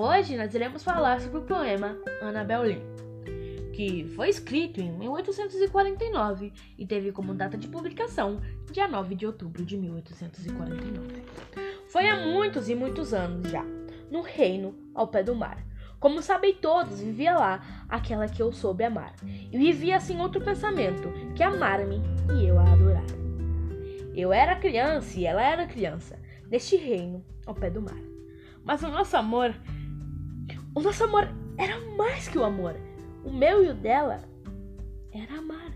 Hoje nós iremos falar sobre o poema Annabel Lee, que foi escrito em 1849 e teve como data de publicação dia 9 de outubro de 1849. Foi há muitos e muitos anos já, no reino ao pé do mar. Como sabem todos, vivia lá aquela que eu soube amar. E vivia assim outro pensamento, que amar-me e eu a adorar. Eu era criança e ela era criança, neste reino ao pé do mar. Mas o nosso amor, o nosso amor era mais que o amor. O meu e o dela era amar.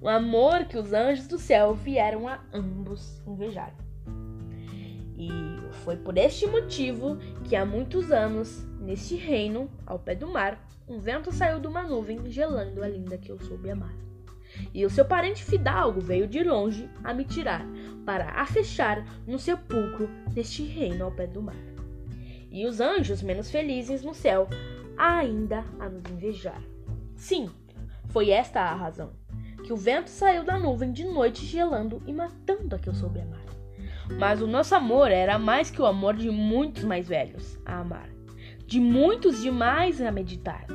Um amor que os anjos do céu vieram a ambos invejar. E foi por este motivo que há muitos anos, neste reino, ao pé do mar, um vento saiu de uma nuvem gelando a linda que eu soube amar. E o seu parente fidalgo veio de longe a me tirar, para a fechar no sepulcro deste reino ao pé do mar e os anjos menos felizes no céu ainda a nos invejar. Sim, foi esta a razão. Que o vento saiu da nuvem de noite gelando e matando a que eu soube amar. Mas o nosso amor era mais que o amor de muitos mais velhos a amar, de muitos demais a meditar.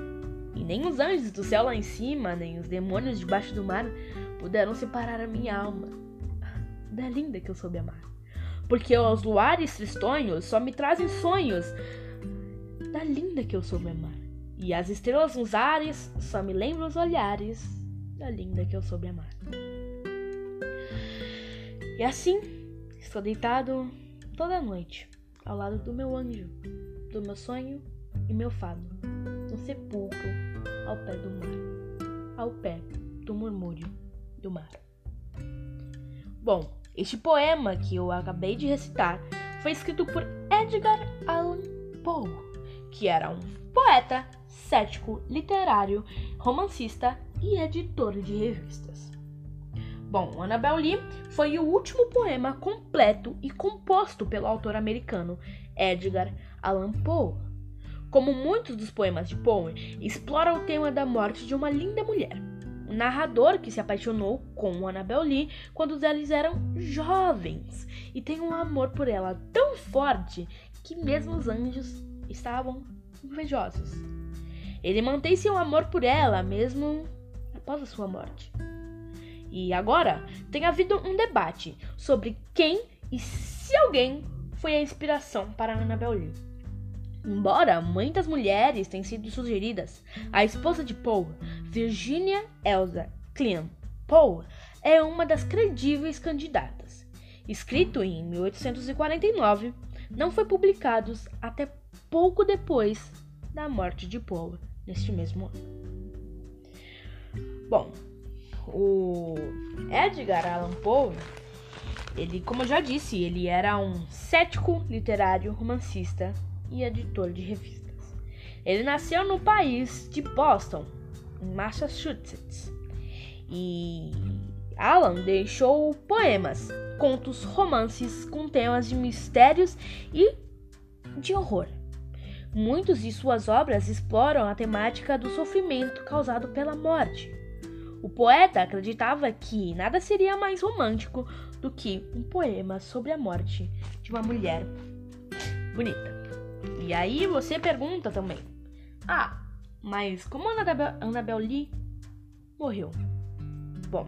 E nem os anjos do céu lá em cima, nem os demônios debaixo do mar puderam separar a minha alma da linda que eu soube amar porque os luares tristonhos só me trazem sonhos da linda que eu soube amar. E as estrelas nos ares só me lembram os olhares da linda que eu soube amar. E assim, estou deitado toda noite ao lado do meu anjo, do meu sonho e meu fado, no sepulcro ao pé do mar, ao pé do murmúrio do mar. Bom, este poema que eu acabei de recitar foi escrito por Edgar Allan Poe, que era um poeta, cético, literário, romancista e editor de revistas. Bom, Annabel Lee foi o último poema completo e composto pelo autor americano Edgar Allan Poe. Como muitos dos poemas de Poe, explora o tema da morte de uma linda mulher narrador que se apaixonou com Annabel Lee quando eles eram jovens e tem um amor por ela tão forte que mesmo os anjos estavam invejosos. Ele mantém seu amor por ela mesmo após a sua morte. E agora tem havido um debate sobre quem e se alguém foi a inspiração para Annabel Lee. Embora muitas mulheres tenham sido sugeridas, a esposa de Poe, Virginia Elsa Clean Poe, é uma das credíveis candidatas. Escrito em 1849, não foi publicado até pouco depois da morte de Poe, neste mesmo ano. Bom, o Edgar Allan Poe, ele, como eu já disse, ele era um cético literário romancista e editor de revistas. Ele nasceu no país de Boston, em Massachusetts. E Alan deixou poemas, contos, romances com temas de mistérios e de horror. Muitas de suas obras exploram a temática do sofrimento causado pela morte. O poeta acreditava que nada seria mais romântico do que um poema sobre a morte de uma mulher bonita. E aí você pergunta também: Ah, mas como Annabel, Annabel Lee morreu? Bom,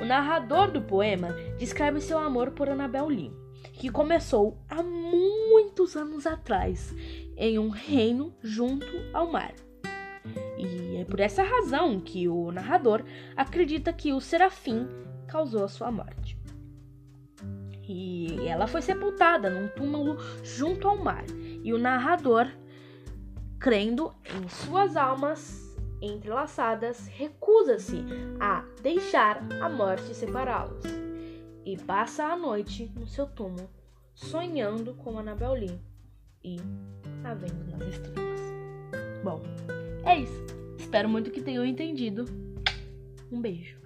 o narrador do poema descreve seu amor por Annabel Lee, que começou há muitos anos atrás em um reino junto ao mar. E é por essa razão que o narrador acredita que o serafim causou a sua morte. E ela foi sepultada num túmulo junto ao mar. E o narrador, crendo em suas almas entrelaçadas, recusa-se a deixar a morte separá-los. E passa a noite no seu túmulo, sonhando com Annabel Lee e a vendo nas estrelas. Bom, é isso. Espero muito que tenham entendido. Um beijo.